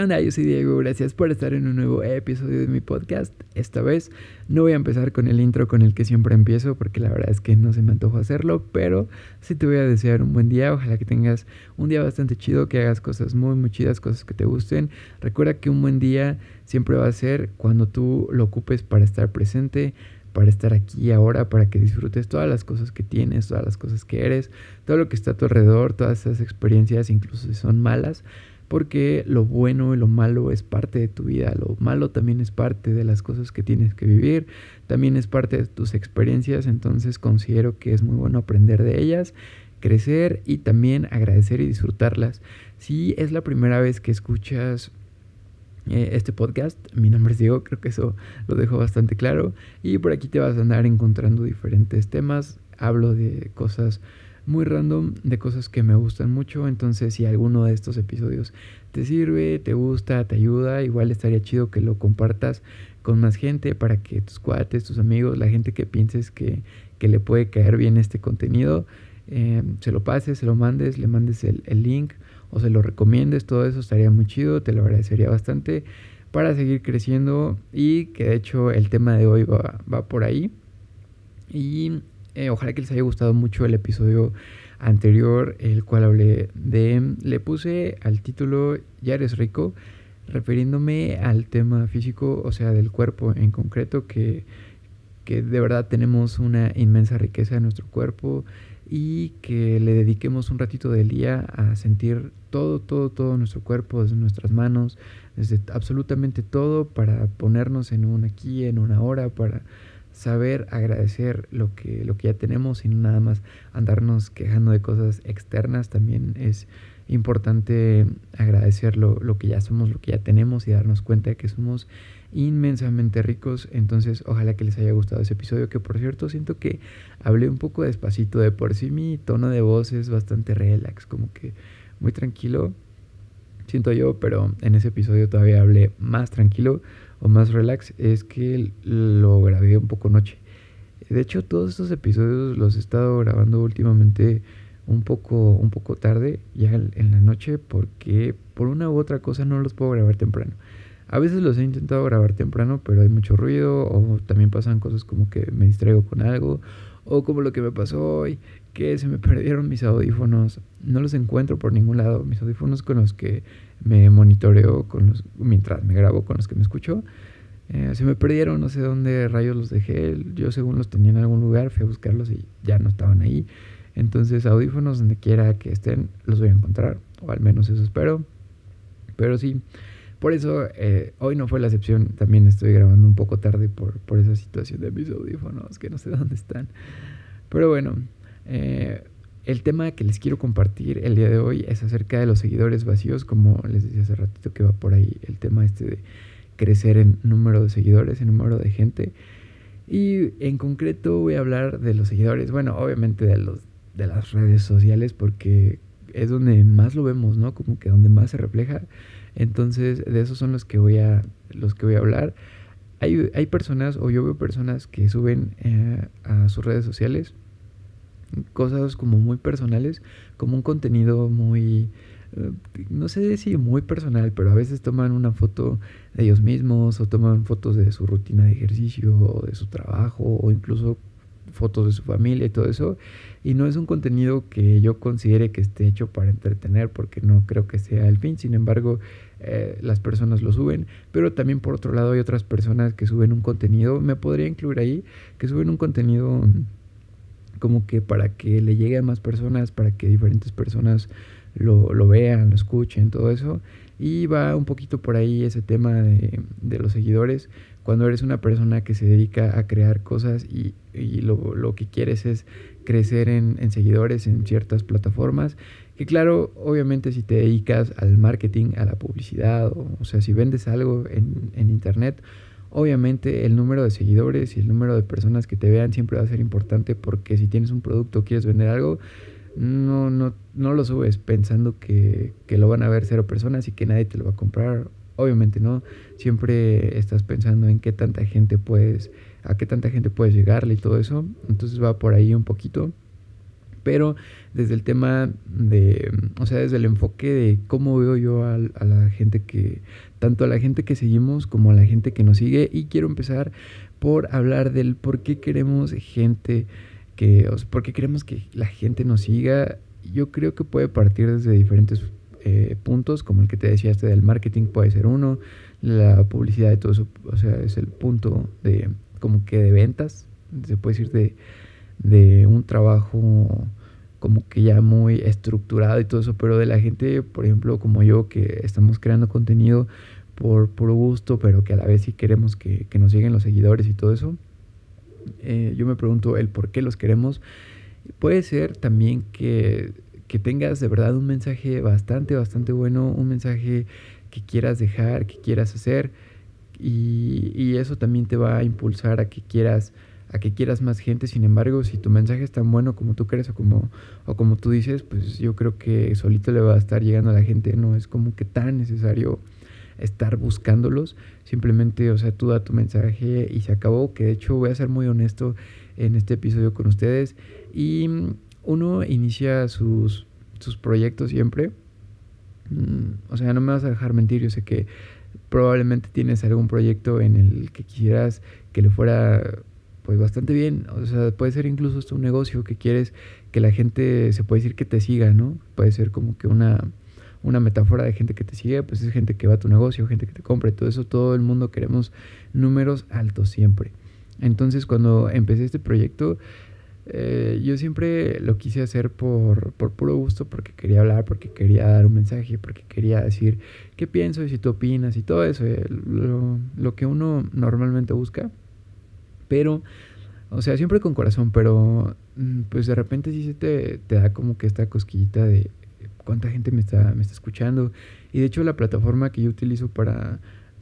¿Qué onda? Yo soy Diego, gracias por estar en un nuevo episodio de mi podcast. Esta vez no voy a empezar con el intro con el que siempre empiezo porque la verdad es que no se me antojo hacerlo, pero sí te voy a desear un buen día, ojalá que tengas un día bastante chido, que hagas cosas muy muy chidas, cosas que te gusten. Recuerda que un buen día siempre va a ser cuando tú lo ocupes para estar presente, para estar aquí ahora, para que disfrutes todas las cosas que tienes, todas las cosas que eres, todo lo que está a tu alrededor, todas esas experiencias, incluso si son malas porque lo bueno y lo malo es parte de tu vida, lo malo también es parte de las cosas que tienes que vivir, también es parte de tus experiencias, entonces considero que es muy bueno aprender de ellas, crecer y también agradecer y disfrutarlas. Si es la primera vez que escuchas eh, este podcast. Mi nombre es Diego, creo que eso lo dejo bastante claro. Y por aquí te vas a andar encontrando diferentes temas. Hablo de cosas muy random de cosas que me gustan mucho. Entonces, si alguno de estos episodios te sirve, te gusta, te ayuda, igual estaría chido que lo compartas con más gente para que tus cuates, tus amigos, la gente que pienses que, le puede caer bien este contenido, eh, se lo pases, se lo mandes, le mandes el, link o se lo recomiendes. Todo eso estaría muy chido, te lo agradecería bastante para seguir creciendo y que de hecho el tema de hoy va, va por ahí. Y eh, ojalá que les haya gustado mucho el episodio anterior, el cual hablé de... Le puse al título Ya eres rico, refiriéndome al tema físico, o sea, del cuerpo en concreto, que, que de verdad tenemos una inmensa riqueza en nuestro cuerpo y que le dediquemos un ratito del día a sentir todo, todo, todo nuestro cuerpo, desde nuestras manos, desde absolutamente todo, para ponernos en un aquí, en una hora, para saber agradecer lo que, lo que ya tenemos y no nada más andarnos quejando de cosas externas. También es importante agradecer lo, lo, que ya somos, lo que ya tenemos y darnos cuenta de que somos inmensamente ricos. Entonces, ojalá que les haya gustado ese episodio, que por cierto siento que hablé un poco despacito. De por sí mi tono de voz es bastante relax, como que muy tranquilo, siento yo, pero en ese episodio todavía hablé más tranquilo o más relax es que lo grabé un poco noche. De hecho, todos estos episodios los he estado grabando últimamente un poco, un poco tarde, ya en la noche, porque por una u otra cosa no los puedo grabar temprano. A veces los he intentado grabar temprano, pero hay mucho ruido, o también pasan cosas como que me distraigo con algo, o como lo que me pasó hoy, que se me perdieron mis audífonos. No los encuentro por ningún lado. Mis audífonos con los que me monitoreo con los, mientras me grabo, con los que me escucho. Eh, se me perdieron, no sé dónde rayos los dejé. Yo según los tenía en algún lugar, fui a buscarlos y ya no estaban ahí. Entonces audífonos donde quiera que estén los voy a encontrar, o al menos eso espero. Pero sí, por eso eh, hoy no fue la excepción. También estoy grabando un poco tarde por, por esa situación de mis audífonos, que no sé dónde están. Pero bueno, eh, el tema que les quiero compartir el día de hoy es acerca de los seguidores vacíos, como les decía hace ratito que va por ahí el tema este de crecer en número de seguidores, en número de gente. Y en concreto voy a hablar de los seguidores, bueno, obviamente de los de las redes sociales porque es donde más lo vemos, ¿no? Como que donde más se refleja. Entonces, de esos son los que voy a los que voy a hablar. Hay, hay personas o yo veo personas que suben eh, a sus redes sociales cosas como muy personales, como un contenido muy, eh, no sé si muy personal, pero a veces toman una foto de ellos mismos o toman fotos de su rutina de ejercicio o de su trabajo o incluso fotos de su familia y todo eso. Y no es un contenido que yo considere que esté hecho para entretener porque no creo que sea el fin. Sin embargo, eh, las personas lo suben. Pero también por otro lado hay otras personas que suben un contenido, me podría incluir ahí, que suben un contenido como que para que le llegue a más personas, para que diferentes personas lo, lo vean, lo escuchen, todo eso. Y va un poquito por ahí ese tema de, de los seguidores. Cuando eres una persona que se dedica a crear cosas y, y lo, lo, que quieres es crecer en, en, seguidores en ciertas plataformas, que claro, obviamente si te dedicas al marketing, a la publicidad, o, sea, si vendes algo en, en internet, Obviamente el número de seguidores y el número de personas que te vean siempre va a ser importante porque si tienes un producto o quieres vender algo, no, no, no lo subes pensando que, que lo van a ver cero personas y que nadie te lo va a comprar. Obviamente no, siempre estás pensando en qué tanta gente puedes, a qué tanta gente puedes llegarle y todo eso. Entonces va por ahí un poquito. pero desde el tema de, o sea, desde el enfoque de cómo veo yo a, a, la gente que, tanto a la gente que seguimos como a la gente que nos sigue. Y quiero empezar por hablar del por qué queremos gente que, o sea, por qué queremos que la gente nos siga. Yo creo que puede partir desde diferentes eh, puntos, como el que te decía este del marketing puede ser uno, la publicidad y todo eso, o sea, es el punto de como que de ventas, se puede decir de, de un trabajo como que ya muy estructurado y todo eso, pero de la gente, por ejemplo, como yo, que estamos creando contenido por puro gusto, pero que a la vez sí queremos que, que nos lleguen los seguidores y todo eso, eh, yo me pregunto el por qué los queremos. Puede ser también que que tengas de verdad un mensaje bastante, bastante bueno, un mensaje que quieras dejar, que quieras hacer. Y, eso también te va a impulsar a que quieras a que quieras más gente. Sin embargo, si tu mensaje es tan bueno como tú crees o como, o como tú dices, pues yo creo que solito le va a estar llegando a la gente. No es como que tan necesario estar buscándolos. Simplemente, o sea, tú da tu mensaje y se acabó. Que de hecho voy a ser muy honesto en este episodio con ustedes. Y uno inicia sus, sus proyectos siempre. Mm, o sea, no me vas a dejar mentir, yo sé que probablemente tienes algún proyecto en el que quisieras que le fuera pues bastante bien, o sea, puede ser incluso hasta un negocio que quieres que la gente se puede decir que te siga, ¿no? Puede ser como que una, una metáfora de gente que te sigue, pues es gente que va a tu negocio, gente que te compra, todo eso, todo el mundo queremos números altos siempre. Entonces, cuando empecé este proyecto, eh, yo siempre lo quise hacer por, por puro gusto, porque quería hablar, porque quería dar un mensaje, porque quería decir qué pienso y si tú opinas y todo eso, eh, lo, lo, que uno normalmente busca. Pero, o sea, siempre con corazón, pero mm, pues de repente sí se te, te da como que esta cosquillita de cuánta gente me está, me está escuchando. Y de hecho la plataforma que yo utilizo para,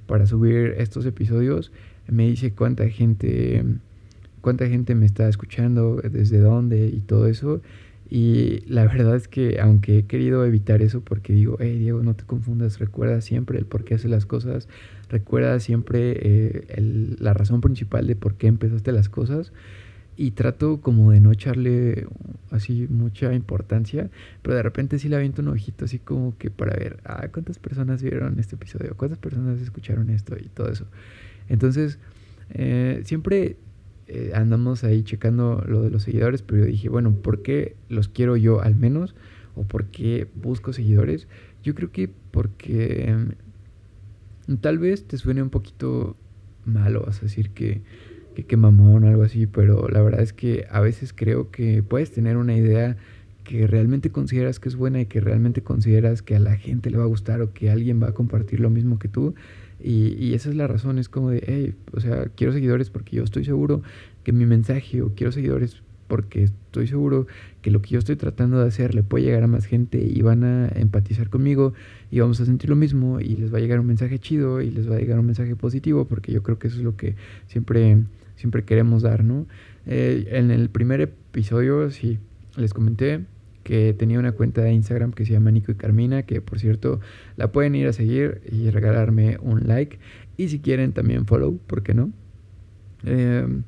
para subir estos episodios me dice cuánta gente cuánta gente me está escuchando, desde dónde y todo eso. Y la verdad es que aunque he querido evitar eso porque digo, hey Diego, no te confundas, recuerda siempre el por qué haces las cosas, recuerda siempre eh, la razón principal de por qué empezaste las cosas. Y trato como de no echarle así mucha importancia, pero de repente sí le aviento un ojito así como que para ver, ah, cuántas personas vieron este episodio, cuántas personas escucharon esto y todo eso. Entonces, eh, siempre eh, andamos ahí checando lo de los seguidores, pero yo dije, bueno, ¿por qué los quiero yo al menos? ¿O por qué busco seguidores? Yo creo que porque mm, tal vez te suene un poquito malo, vas a decir que, que, que mamón algo así, pero la verdad es que a veces creo que puedes tener una idea que realmente consideras que es buena y que realmente consideras que a la gente le va a gustar o que alguien va a compartir lo mismo que tú. Y, esa es la razón, es como de, hey, o sea, quiero seguidores porque yo estoy seguro que mi mensaje, o quiero seguidores porque estoy seguro que lo que yo estoy tratando de hacer le puede llegar a más gente y van a empatizar conmigo y vamos a sentir lo mismo y les va a llegar un mensaje chido y les va a llegar un mensaje positivo porque yo creo que eso es lo que siempre, siempre queremos dar, ¿no? Eh, en el primer episodio, sí, les comenté, que tenía una cuenta de Instagram que se llama Nico y Carmina, que por cierto la pueden ir a seguir y regalarme un like. Y si quieren también follow, ¿por qué no? Em,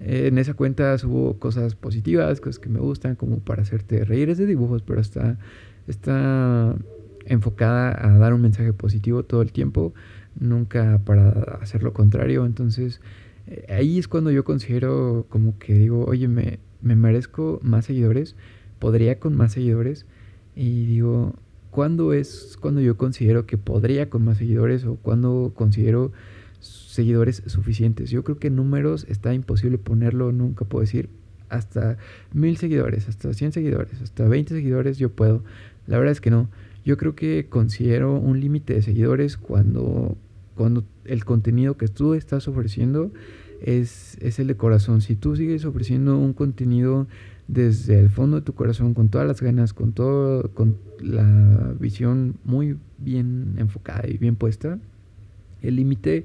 en esa cuenta subo cosas positivas, cosas que me gustan, como para hacerte reír. Es de dibujos, pero está, está enfocada a dar un mensaje positivo todo el tiempo, nunca para hacer lo contrario. Entonces, eh, ahí es cuando yo considero como que digo, oye, me, me merezco más seguidores podría con más seguidores y digo, ¿cuándo es cuando yo considero que podría con más seguidores o cuando considero seguidores suficientes? Yo creo que números está imposible ponerlo, nunca puedo decir hasta mil seguidores, hasta 100 seguidores, hasta 20 seguidores yo puedo. La verdad es que no. Yo creo que considero un límite de seguidores cuando, cuando el contenido que tú estás ofreciendo es, es el de corazón. Si tú sigues ofreciendo un contenido desde el fondo de tu corazón, con todas las ganas, con todo, con la visión muy bien enfocada y bien puesta, el límite,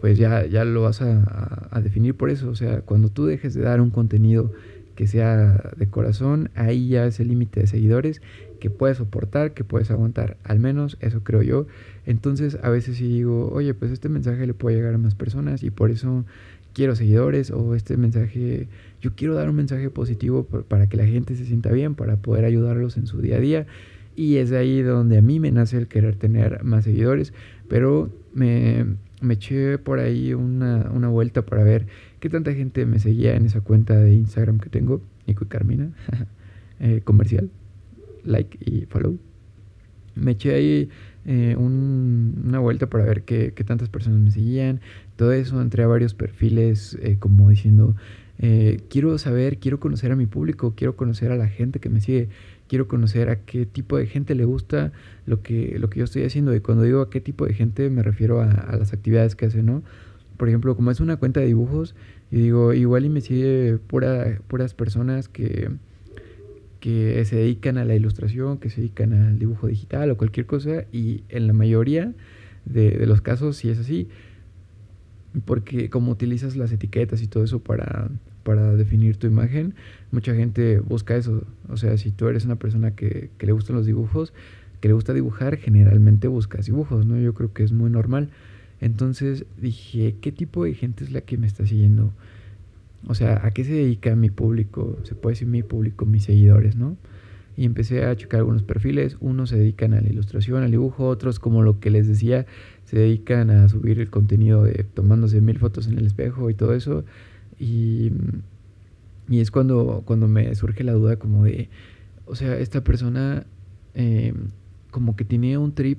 pues ya, ya lo vas a, a, definir por eso. O sea, cuando tú dejes de dar un contenido que sea de corazón, ahí ya es el límite de seguidores que puedes soportar, que puedes aguantar. Al menos eso creo yo. Entonces a veces sí digo, oye, pues este mensaje le puede llegar a más personas y por eso quiero seguidores o este mensaje, yo quiero dar un mensaje positivo para que la gente se sienta bien, para poder ayudarlos en su día a día. Y es ahí donde a mí me nace el querer tener más seguidores, pero me, me eché por ahí una, una, vuelta para ver qué tanta gente me seguía en esa cuenta de Instagram que tengo, Nico y Carmina, eh, comercial, like y follow. Me eché ahí eh, una vuelta para ver qué, tantas personas me seguían, todo eso, entré a varios perfiles eh, como diciendo, quiero saber, quiero conocer a mi público, quiero conocer a la gente que me sigue, quiero conocer a qué tipo de gente le gusta lo que, lo que yo estoy haciendo. Y cuando digo a qué tipo de gente me refiero a, las actividades que hace, ¿no? Por ejemplo, como es una cuenta de dibujos, y digo, igual y me sigue pura, puras personas que, que se dedican a la ilustración, que se dedican al dibujo digital o cualquier cosa, y en la mayoría de, de los casos sí es así, porque como utilizas las etiquetas y todo eso para, para definir tu imagen, mucha gente busca eso. O sea, si tú eres una persona que, que, le gustan los dibujos, que le gusta dibujar, generalmente buscas dibujos, ¿no? Yo creo que es muy normal. Entonces dije, ¿qué tipo de gente es la que me está siguiendo? O sea, ¿a qué se dedica mi público? Se puede decir mi público, mis seguidores, ¿no? Y empecé a checar algunos perfiles. Unos se dedican a la ilustración, al dibujo, otros, como lo que les decía, se dedican a subir el contenido de tomándose mil fotos en el espejo y todo eso. Y, y es cuando, cuando me surge la duda como de, o sea, esta persona eh, como que tiene un trip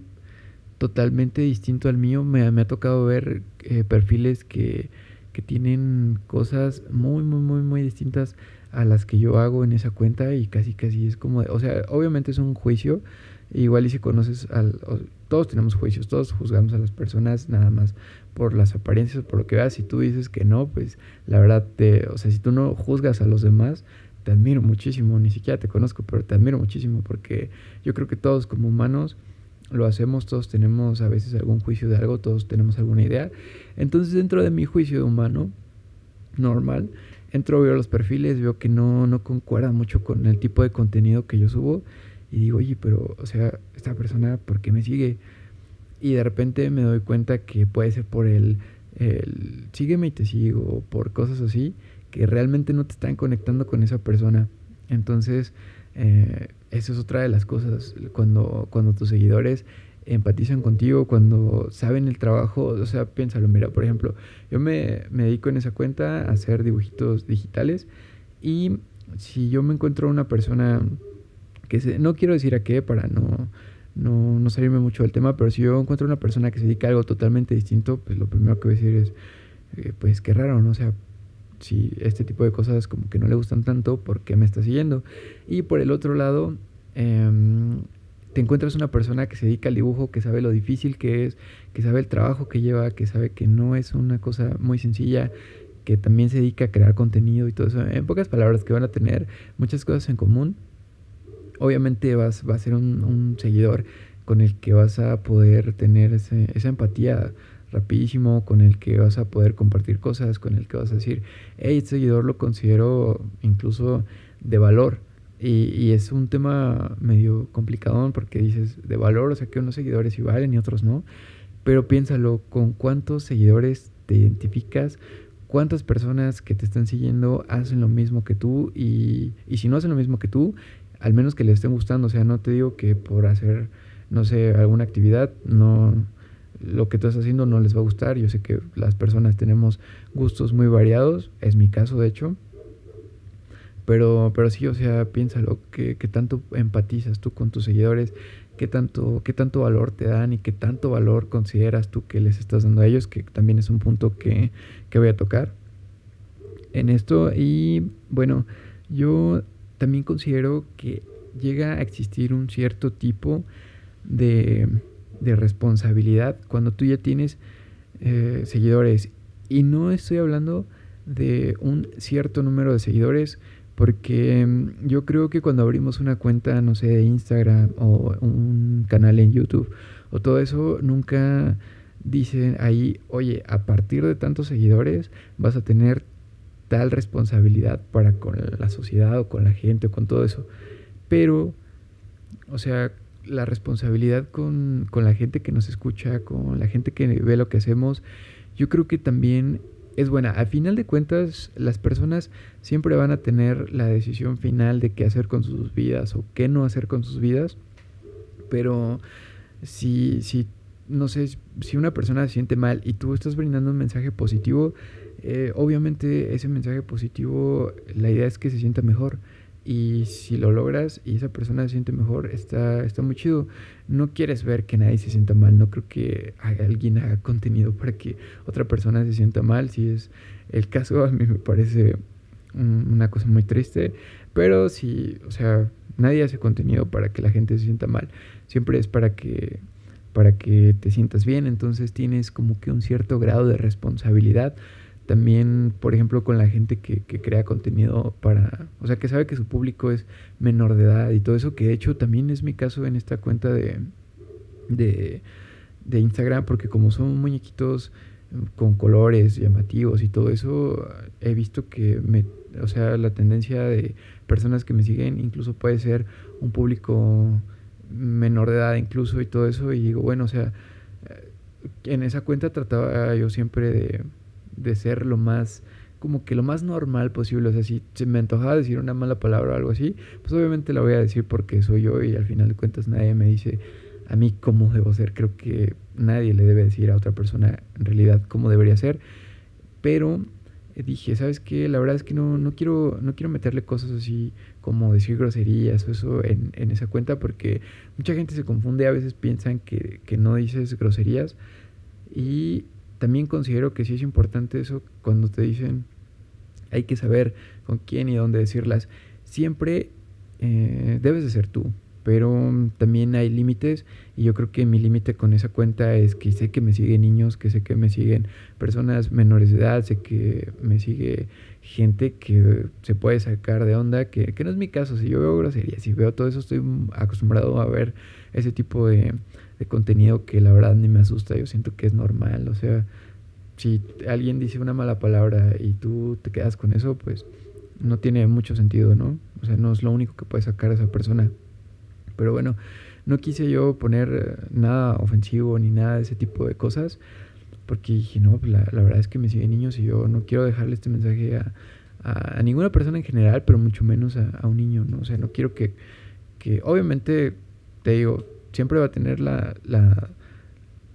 totalmente distinto al mío. Me, me ha tocado ver eh, perfiles que, que tienen cosas muy, muy, muy, muy distintas a las que yo hago en esa cuenta y casi, casi es como, o sea, obviamente es un juicio, igual y si conoces al, todos tenemos juicios, todos juzgamos a las personas nada más por las apariencias, por lo que veas. Si tú dices que no, pues la verdad, te, o sea, si tú no juzgas a los demás, te admiro muchísimo, ni siquiera te conozco, pero te admiro muchísimo porque yo creo que todos como humanos lo hacemos, todos tenemos a veces algún juicio de algo, todos tenemos alguna idea. Entonces dentro de mi juicio humano normal, entro, veo los perfiles, veo que no, no concuerda mucho con el tipo de contenido que yo subo y digo, oye, pero, o sea, esta persona, ¿por qué me sigue? Y de repente me doy cuenta que puede ser por el, el sígueme y te sigo, o por cosas así, que realmente no te están conectando con esa persona. Entonces, eh, eso es otra de las cosas, cuando, cuando tus seguidores empatizan contigo, cuando saben el trabajo, o sea, piénsalo, mira, por ejemplo, yo me, dedico en esa cuenta a hacer dibujitos digitales y si yo me encuentro una persona no quiero decir a qué para no, no, salirme mucho del tema, pero si yo encuentro una persona que se dedica a algo totalmente distinto, pues lo primero que voy a decir es, eh, pues qué raro, ¿no? O sea, si este tipo de cosas como que no le gustan tanto, ¿por qué me está siguiendo? Y por el otro lado, em, te encuentras una persona que se dedica al dibujo, que sabe lo difícil que es, que sabe el trabajo que lleva, que sabe que no es una cosa muy sencilla, que también se dedica a crear contenido y todo eso. En pocas palabras, que van a tener muchas cosas en común obviamente vas, va a ser un, seguidor con el que vas a poder tener esa empatía rapidísimo, con el que vas a poder compartir cosas, con el que vas a decir, hey, este seguidor lo considero incluso de valor. Y, es un tema medio complicado porque dices de valor, o sea que unos seguidores sí valen y otros no. Pero piénsalo, con cuántos seguidores te identificas, cuántas personas que te están siguiendo hacen lo mismo que tú y, y si no hacen lo mismo que tú, al menos que les estén gustando. O sea, no te digo que por hacer, no sé, alguna actividad, no lo que tú estás haciendo no les va a gustar. Yo sé que las personas tenemos gustos muy variados, es mi caso de hecho. Pero, pero sí, o sea, piénsalo, ¿qué, qué tanto empatizas tú con tus seguidores? ¿Qué tanto, ¿Qué tanto valor te dan y qué tanto valor consideras tú que les estás dando a ellos? Que también es un punto que, que voy a tocar en esto. Y bueno, yo también considero que llega a existir un cierto tipo de, responsabilidad cuando tú ya tienes eh, seguidores. Y no estoy hablando de un cierto número de seguidores, porque mm, yo creo que cuando abrimos una cuenta, no sé, de Instagram o un canal en YouTube o todo eso, nunca dicen ahí, oye, a partir de tantos seguidores vas a tener tal responsabilidad para con la sociedad o con la gente o con todo eso. Pero, o sea, la responsabilidad con, con la gente que nos escucha, con la gente que ve lo que hacemos, yo creo que también es buena. A final de cuentas, las personas siempre van a tener la decisión final de qué hacer con sus vidas o qué no hacer con sus vidas. Pero si, si no sé, si una persona se siente mal y tú estás brindando un mensaje positivo, eh, obviamente ese mensaje positivo, la idea es que se sienta mejor. Y si lo logras y esa persona se siente mejor, está, está muy chido. No quieres ver que nadie se sienta mal. No creo que alguien haga contenido para que otra persona se sienta mal. Si es el caso, a mí me parece una cosa muy triste. Pero si, o sea, nadie hace contenido para que la gente se sienta mal. Siempre es para que, para que te sientas bien. Entonces tienes como que un cierto grado de responsabilidad también, por ejemplo, con la gente que, crea contenido para, o sea, que sabe que su público es menor de edad y todo eso, que de hecho también es mi caso en esta cuenta de, de, de Instagram, porque como son muñequitos con colores llamativos y todo eso, he visto que me, o sea, la tendencia de personas que me siguen incluso puede ser un público menor de edad incluso y todo eso, y digo, bueno, o sea, en esa cuenta trataba yo siempre de de ser lo más como que lo más normal posible. O sea, si se me antojaba decir una mala palabra o algo así, pues obviamente la voy a decir porque soy yo y al final de cuentas nadie me dice a mí cómo debo ser. Creo que nadie le debe decir a otra persona en realidad cómo debería ser. Pero eh, dije, ¿sabes qué? La verdad es que no, no, quiero, no quiero meterle cosas así como decir groserías o eso en, en esa cuenta porque mucha gente se confunde, a veces piensan que, que no dices groserías y también considero que sí es importante eso cuando te dicen hay que saber con quién y dónde decirlas. Siempre eh, debes de ser tú, pero también hay límites y yo creo que mi límite con esa cuenta es que sé que me siguen niños, que sé que me siguen personas menores de edad, sé que me sigue gente que se puede sacar de onda, que, que no es mi caso, si yo veo groserías, si veo todo eso, estoy acostumbrado a ver ese tipo de, de contenido que la verdad ni me asusta, yo siento que es normal, o sea, si alguien dice una mala palabra y tú te quedas con eso, pues no tiene mucho sentido, ¿no? O sea, no es lo único que puede sacar a esa persona. Pero bueno, no quise yo poner eh, nada ofensivo ni nada de ese tipo de cosas, porque dije, no, pues la, la verdad es que me siguen niños y yo no quiero dejarle este mensaje a, a, ninguna persona en general, pero mucho menos a, a, un niño, ¿no? O sea, no quiero que, que obviamente, te digo, siempre va a tener la, la,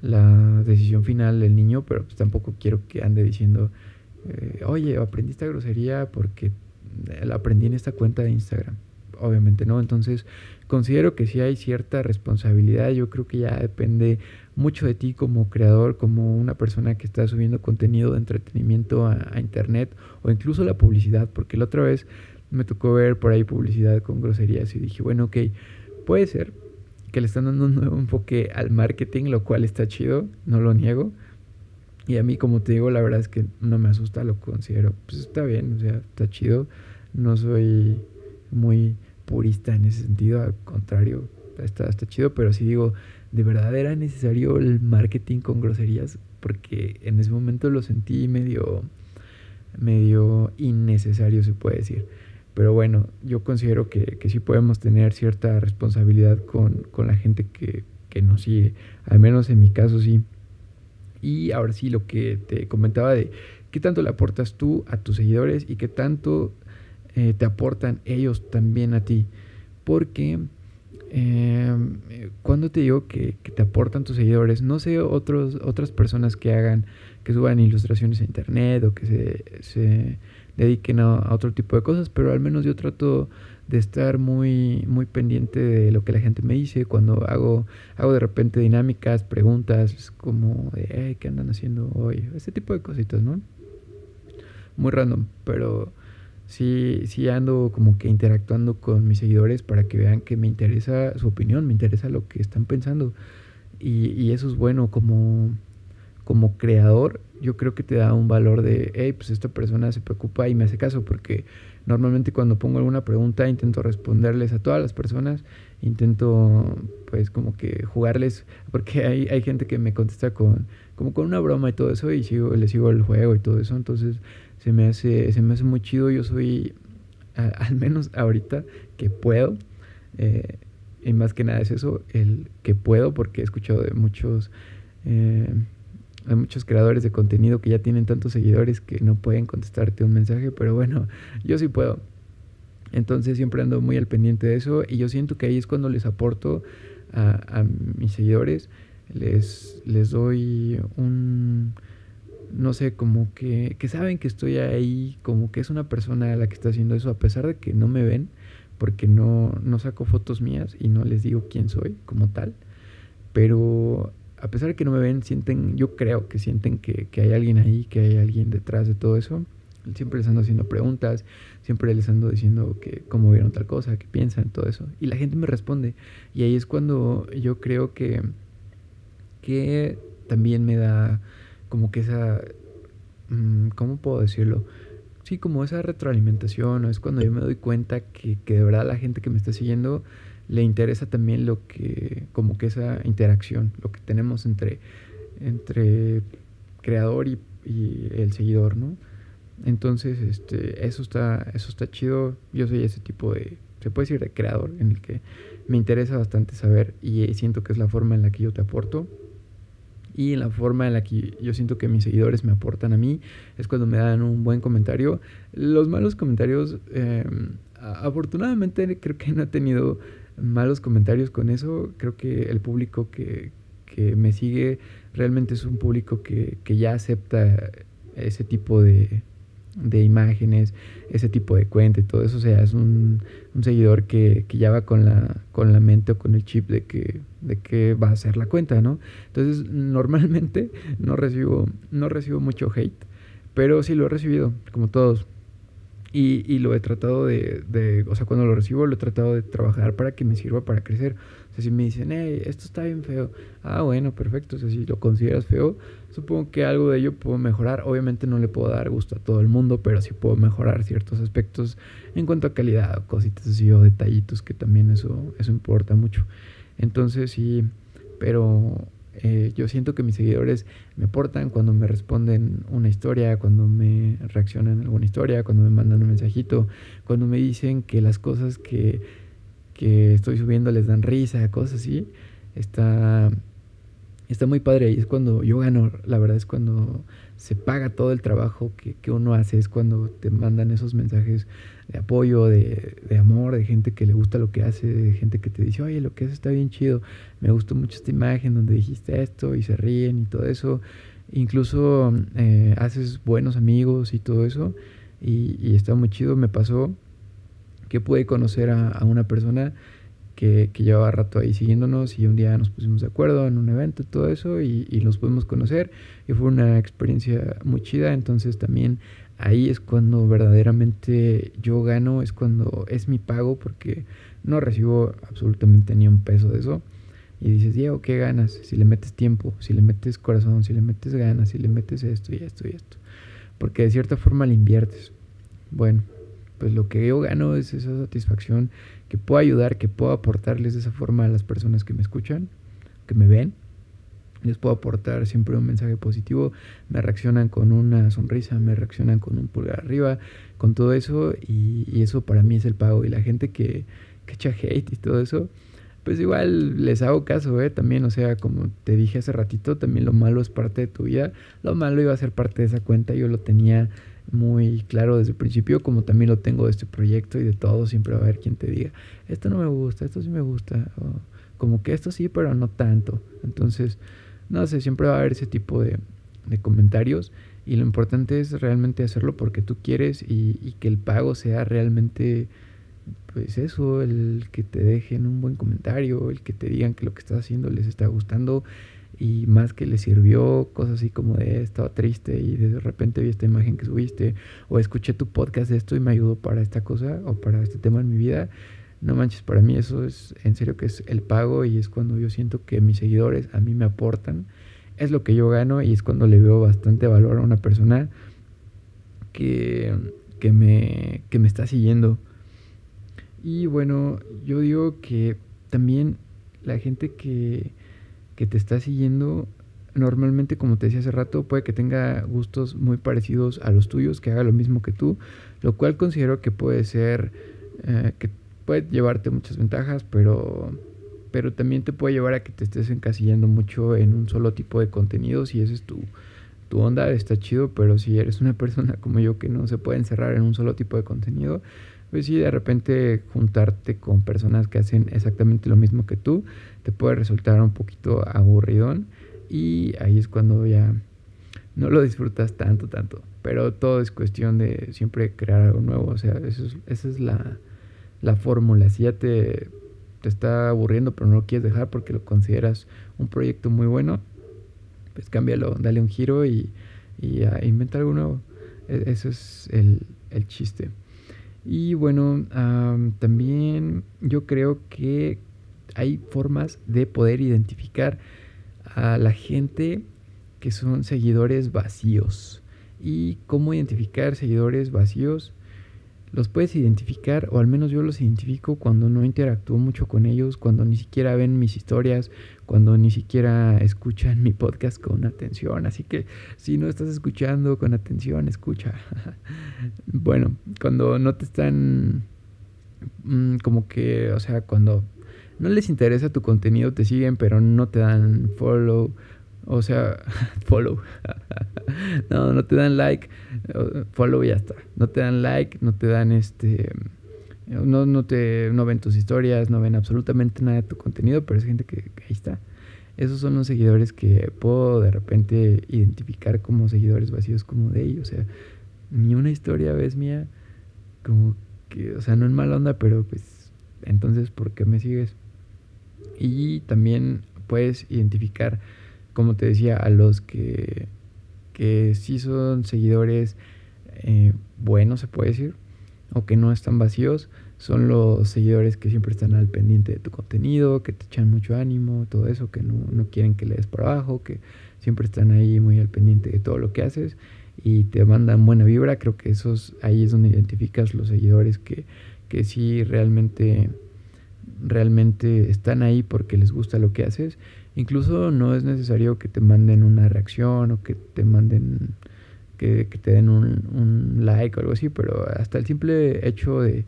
la decisión final el niño, pero pues tampoco quiero que ande diciendo, eh, oye, aprendí esta grosería porque la aprendí en esta cuenta de Instagram. Obviamente no, entonces considero que sí hay cierta responsabilidad, yo creo que ya depende mucho de ti como creador, como una persona que está subiendo contenido de entretenimiento a, a internet o incluso la publicidad, porque la otra vez me tocó ver por ahí publicidad con groserías y dije, bueno, ok, puede ser, que le están dando un nuevo enfoque al marketing, lo cual está chido, no lo niego. Y a mí, como te digo, la verdad es que no me asusta, lo considero, pues está bien, o sea, está chido. No soy muy purista en ese sentido, al contrario, está, está chido, pero sí digo, de verdad era necesario el marketing con groserías, porque en ese momento lo sentí medio, medio innecesario, se puede decir. Pero bueno, yo considero que, que sí podemos tener cierta responsabilidad con, con la gente que, que, nos sigue. Al menos en mi caso sí. Y ahora sí, lo que te comentaba de qué tanto le aportas tú a tus seguidores y qué tanto eh, te aportan ellos también a ti. Porque eh, cuando te digo que, que, te aportan tus seguidores, no sé otros, otras personas que hagan, que suban ilustraciones a internet o que se dediquen a, otro tipo de cosas, pero al menos yo trato de estar muy, muy pendiente de lo que la gente me dice cuando hago, hago de repente dinámicas, preguntas como de, ¿qué andan haciendo hoy? Ese tipo de cositas, ¿no? Muy random, pero sí, sí ando como que interactuando con mis seguidores para que vean que me interesa su opinión, me interesa lo que están pensando. Y, y eso es bueno como, como creador, yo creo que te da un valor de, hey, pues esta persona se preocupa y me hace caso, porque normalmente cuando pongo alguna pregunta intento responderles a todas las personas, intento pues como que jugarles, porque hay, hay gente que me contesta con, como con una broma y todo eso, y sigo, le sigo el juego y todo eso, entonces se me hace, se me hace muy chido, yo soy, al menos ahorita, que puedo, eh, y más que nada es eso, el que puedo, porque he escuchado de muchos... Eh, hay muchos creadores de contenido que ya tienen tantos seguidores que no pueden contestarte un mensaje, pero bueno, yo sí puedo. Entonces siempre ando muy al pendiente de eso y yo siento que ahí es cuando les aporto a, mis seguidores, les, les doy un, no sé, como que, que saben que estoy ahí, como que es una persona a la que está haciendo eso, a pesar de que no me ven, porque no, no saco fotos mías y no les digo quién soy como tal. Pero a pesar de que no me ven, sienten, yo creo que sienten que, que hay alguien ahí, que hay alguien detrás de todo eso. Siempre les ando haciendo preguntas, siempre les ando diciendo que cómo vieron tal cosa, qué piensan, todo eso. Y la gente me responde. Y ahí es cuando yo creo que, que también me da como que esa, mm, ¿cómo puedo decirlo? Sí, como esa retroalimentación, es cuando yo me doy cuenta que, que de verdad la gente que me está siguiendo le interesa también lo que, como que esa interacción, lo que tenemos entre, entre creador y, y el seguidor, ¿no? Entonces, este, eso está, eso está chido. Yo soy ese tipo de, se puede decir, de creador, en el que me interesa bastante saber y siento que es la forma en la que yo te aporto. Y la forma en la que yo siento que mis seguidores me aportan a mí es cuando me dan un buen comentario. Los malos comentarios, em, afortunadamente creo que no he tenido malos comentarios con eso. Creo que el público que, que me sigue realmente es un público que, que ya acepta ese tipo de, de imágenes, ese tipo de cuenta y todo eso. O sea, es un, un seguidor que, que, ya va con la, con la mente o con el chip de que, de que va a ser la cuenta, ¿no? Entonces, normalmente no recibo, no recibo mucho hate, pero sí lo he recibido, como todos. Y, y, lo he tratado de, de, o sea, cuando lo recibo, lo he tratado de trabajar para que me sirva para crecer. O sea, si me dicen, hey, esto está bien feo, ah, bueno, perfecto. O sea, si lo consideras feo, supongo que algo de ello puedo mejorar. Obviamente no le puedo dar gusto a todo el mundo, pero sí puedo mejorar ciertos aspectos en cuanto a calidad, cositas así o detallitos, que también eso, eso importa mucho. Entonces, sí, pero eh, yo siento que mis seguidores me aportan cuando me responden una historia, cuando me reaccionan a alguna historia, cuando me mandan un mensajito, cuando me dicen que las cosas que, que estoy subiendo les dan risa, cosas así. Está, está muy padre y es cuando yo gano, la verdad es cuando se paga todo el trabajo que, que uno hace, es cuando te mandan esos mensajes de apoyo, de, de, amor, de gente que le gusta lo que hace, de gente que te dice, oye, lo que haces está bien chido, me gustó mucho esta imagen donde dijiste esto y se ríen y todo eso. Incluso eh, haces buenos amigos y todo eso y, y, está muy chido. Me pasó que pude conocer a, a una persona que, que, llevaba rato ahí siguiéndonos y un día nos pusimos de acuerdo en un evento todo eso y, y nos pudimos conocer y fue una experiencia muy chida. Entonces también ahí es cuando verdaderamente yo gano, es cuando es mi pago porque no recibo absolutamente ni un peso de eso. Y dices, Diego, ¿qué ganas? Si le metes tiempo, si le metes corazón, si le metes ganas, si le metes esto y esto y esto. Porque de cierta forma le inviertes. Bueno, pues lo que yo gano es esa satisfacción que puedo ayudar, que puedo aportarles de esa forma a las personas que me escuchan, que me ven les puedo aportar siempre un mensaje positivo, me reaccionan con una sonrisa, me reaccionan con un pulgar arriba, con todo eso y, eso para mí es el pago. Y la gente que, que echa hate y todo eso, pues igual les hago caso, ¿eh? También, o sea, como te dije hace ratito, también lo malo es parte de tu vida, lo malo iba a ser parte de esa cuenta, yo lo tenía muy claro desde el principio, como también lo tengo de este proyecto y de todo, siempre va a haber quien te diga, esto no me gusta, esto sí me gusta, como que esto sí, pero no tanto, entonces no sé, siempre va a haber ese tipo de, de comentarios y lo importante es realmente hacerlo porque tú quieres y, y, que el pago sea realmente, pues eso, el que te dejen un buen comentario, el que te digan que lo que estás haciendo les está gustando y más que les sirvió, cosas así como de estaba triste y de repente vi esta imagen que subiste o escuché tu podcast de esto y me ayudó para esta cosa o para este tema en mi vida no manches, para mí eso es en serio que es el pago y es cuando yo siento que mis seguidores a mí me aportan, es lo que yo gano y es cuando le veo bastante valor a una persona que, que, me, que me está siguiendo. Y bueno, yo digo que también la gente que, que te está siguiendo normalmente, como te decía hace rato, puede que tenga gustos muy parecidos a los tuyos, que haga lo mismo que tú, lo cual considero que puede ser eh, que puede llevarte muchas ventajas, pero, pero también te puede llevar a que te estés encasillando mucho en un solo tipo de contenido, si ese es tu, tu onda, está chido, pero si eres una persona como yo que no se puede encerrar en un solo tipo de contenido, pues sí, de repente juntarte con personas que hacen exactamente lo mismo que tú, te puede resultar un poquito aburridón y ahí es cuando ya no lo disfrutas tanto, tanto. Pero todo es cuestión de siempre crear algo nuevo, o sea, eso es, esa es la, la fórmula. Si ya te, te está aburriendo pero no lo quieres dejar porque lo consideras un proyecto muy bueno, pues cámbialo, dale un giro y, y inventa algo nuevo. E, eso es el, el chiste. Y bueno, también yo creo que hay formas de poder identificar a la gente que son seguidores vacíos. ¿Y cómo identificar seguidores vacíos? Los puedes identificar, o al menos yo los identifico cuando no interactúo mucho con ellos, cuando ni siquiera ven mis historias, cuando ni siquiera escuchan mi podcast con atención. Así que si no estás escuchando con atención, escucha. bueno, cuando no te están mm, como que, o sea, cuando no les interesa tu contenido, te siguen, pero no te dan follow o sea, follow. no, no te dan like. Follow y ya está. No te dan like, no te dan este. No, no, te, no ven tus historias, no ven absolutamente nada de tu contenido, pero es gente que, que ahí está. Esos son los seguidores que puedo de repente identificar como seguidores vacíos como de ellos. O sea, ni una historia ves mía, como que, o sea, no en mala onda, pero pues, entonces, ¿por qué me sigues? Y también puedes identificar como te decía, a los que, que sí son seguidores eh, buenos, se puede decir, o que no están vacíos, son los seguidores que siempre están al pendiente de tu contenido, que te echan mucho ánimo, todo eso, que no, no quieren que le des para abajo, que siempre están ahí muy al pendiente de todo lo que haces y te mandan buena vibra. Creo que esos ahí es donde identificas los seguidores que, que sí realmente, realmente están ahí porque les gusta lo que haces Incluso no es necesario que te manden una reacción o que te manden, que, te den un, like o algo así, pero hasta el simple hecho de,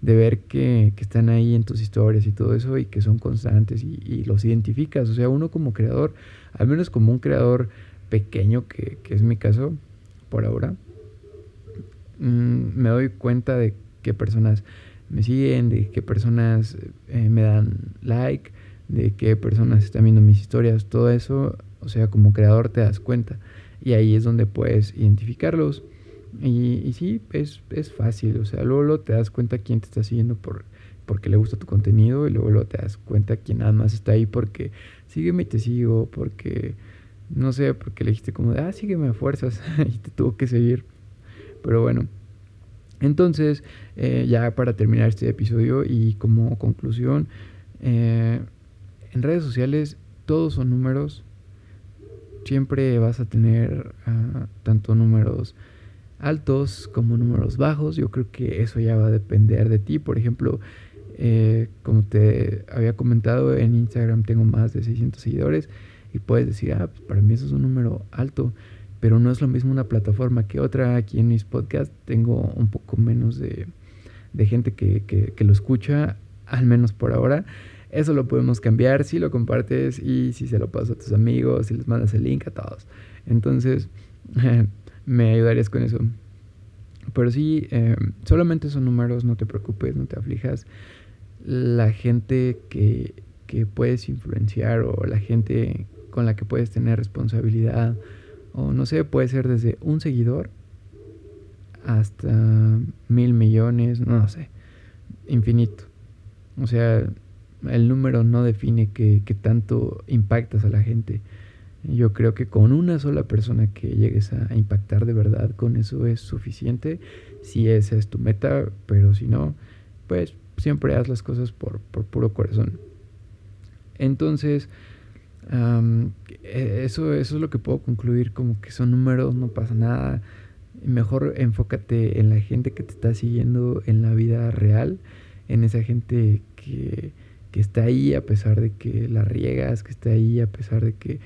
ver que, están ahí en tus historias y todo eso y que son constantes y, los identificas. O sea, uno como creador, al menos como un creador pequeño, que, es mi caso por ahora, mm, me doy cuenta de qué personas me siguen, de qué personas eh, me dan like de qué personas están viendo mis historias, todo eso, o sea, como creador te das cuenta. Y ahí es donde puedes identificarlos. Y, y sí, es, es fácil, o sea, luego, te das cuenta quién te está siguiendo por, porque le gusta tu contenido y luego, luego te das cuenta quién nada más está ahí porque sígueme y te sigo, porque, no sé, porque le dijiste como de, ah, sígueme a fuerzas y te tuvo que seguir. Pero bueno, entonces, eh, ya para terminar este episodio y como conclusión, eh, en redes sociales todos son números. Siempre vas a tener ah, tanto números altos como números bajos. Yo creo que eso ya va a depender de ti. Por ejemplo, eh, como te había comentado, en Instagram tengo más de 600 seguidores y puedes decir, ah, pues para mí eso es un número alto, pero no es lo mismo una plataforma que otra. Aquí en mis podcasts tengo un poco menos de, gente que, que lo escucha, al menos por ahora. Eso lo podemos cambiar si lo compartes y si se lo pasas a tus amigos, si les mandas el link a todos. Entonces, me ayudarías con eso. Pero sí, eh, solamente son números, no te preocupes, no te aflijas. La gente que, que puedes influenciar o la gente con la que puedes tener responsabilidad, no sé, puede ser desde un seguidor hasta mil millones, no sé, infinito. O sea, el número no define qué, tanto impactas a la gente. Yo creo que con una sola persona que llegues a impactar de verdad, con eso es suficiente. Si esa es tu meta, pero si no, pues siempre haz las cosas por, puro corazón. Entonces, eso, eso es lo que puedo concluir, como que son números, no pasa nada. Mejor enfócate en la gente que te está siguiendo en la vida real, en esa gente que, que está ahí a pesar de que la riegas, que está ahí a pesar de que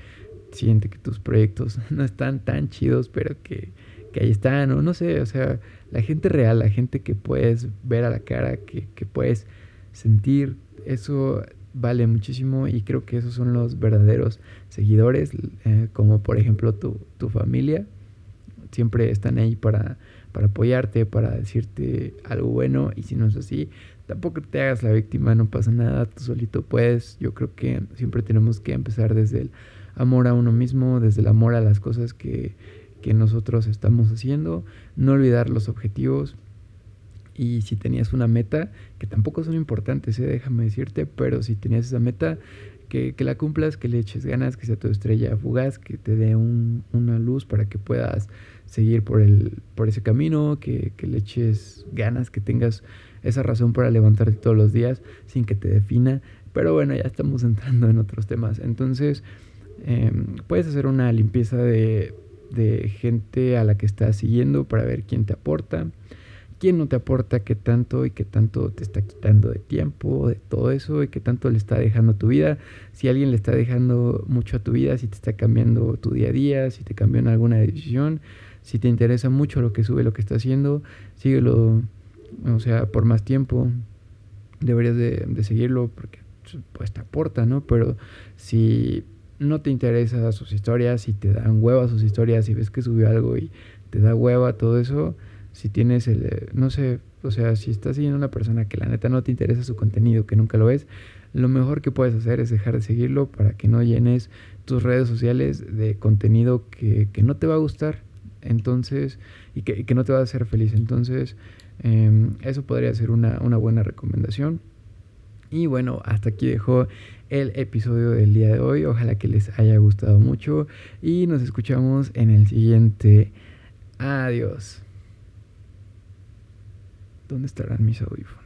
siente que tus proyectos no están tan chidos, pero que, que ahí están, o no sé, o sea, la gente real, la gente que puedes ver a la cara, que, que puedes sentir, eso vale muchísimo y creo que esos son los verdaderos seguidores, eh, como por ejemplo tu, tu familia. Siempre están ahí para, para apoyarte, para decirte algo bueno y si no es así, tampoco te hagas la víctima, no pasa nada, tú solito puedes. Yo creo que siempre tenemos que empezar desde el amor a uno mismo, desde el amor a las cosas que, que nosotros estamos haciendo, no olvidar los objetivos. Y si tenías una meta, que tampoco son importantes, ¿eh? déjame decirte, pero si tenías esa meta, que, que, la cumplas, que le eches ganas, que sea tu estrella fugaz, que te dé un, una luz para que puedas seguir por, el, por ese camino, que, que, le eches ganas, que tengas esa razón para levantarte todos los días sin que te defina. Pero bueno, ya estamos entrando en otros temas. Entonces, eh, puedes hacer una limpieza de, de gente a la que estás siguiendo para ver quién te aporta, quién no te aporta, qué tanto y qué tanto te está quitando de tiempo, de todo eso y qué tanto le está dejando a tu vida. Si alguien le está dejando mucho a tu vida, si te está cambiando tu día a día, si te cambió en alguna decisión, si te interesa mucho lo que sube, lo que está haciendo, síguelo, o sea, por más tiempo. Deberías de, seguirlo porque pues te aporta, ¿no? Pero si no te interesa sus historias, si te dan hueva sus historias, si ves que subió algo y te da hueva todo eso, si tienes el, no sé, o sea, si estás siguiendo una persona que la neta no te interesa su contenido, que nunca lo ves, lo mejor que puedes hacer es dejar de seguirlo para que no llenes tus redes sociales de contenido que, que no te va a gustar. Entonces, y que, que, no te va a hacer feliz. Entonces, eh, eso podría ser una, una buena recomendación. Y bueno, hasta aquí dejo el episodio del día de hoy. Ojalá que les haya gustado mucho y nos escuchamos en el siguiente. Adiós. ¿Dónde estarán mis audífonos?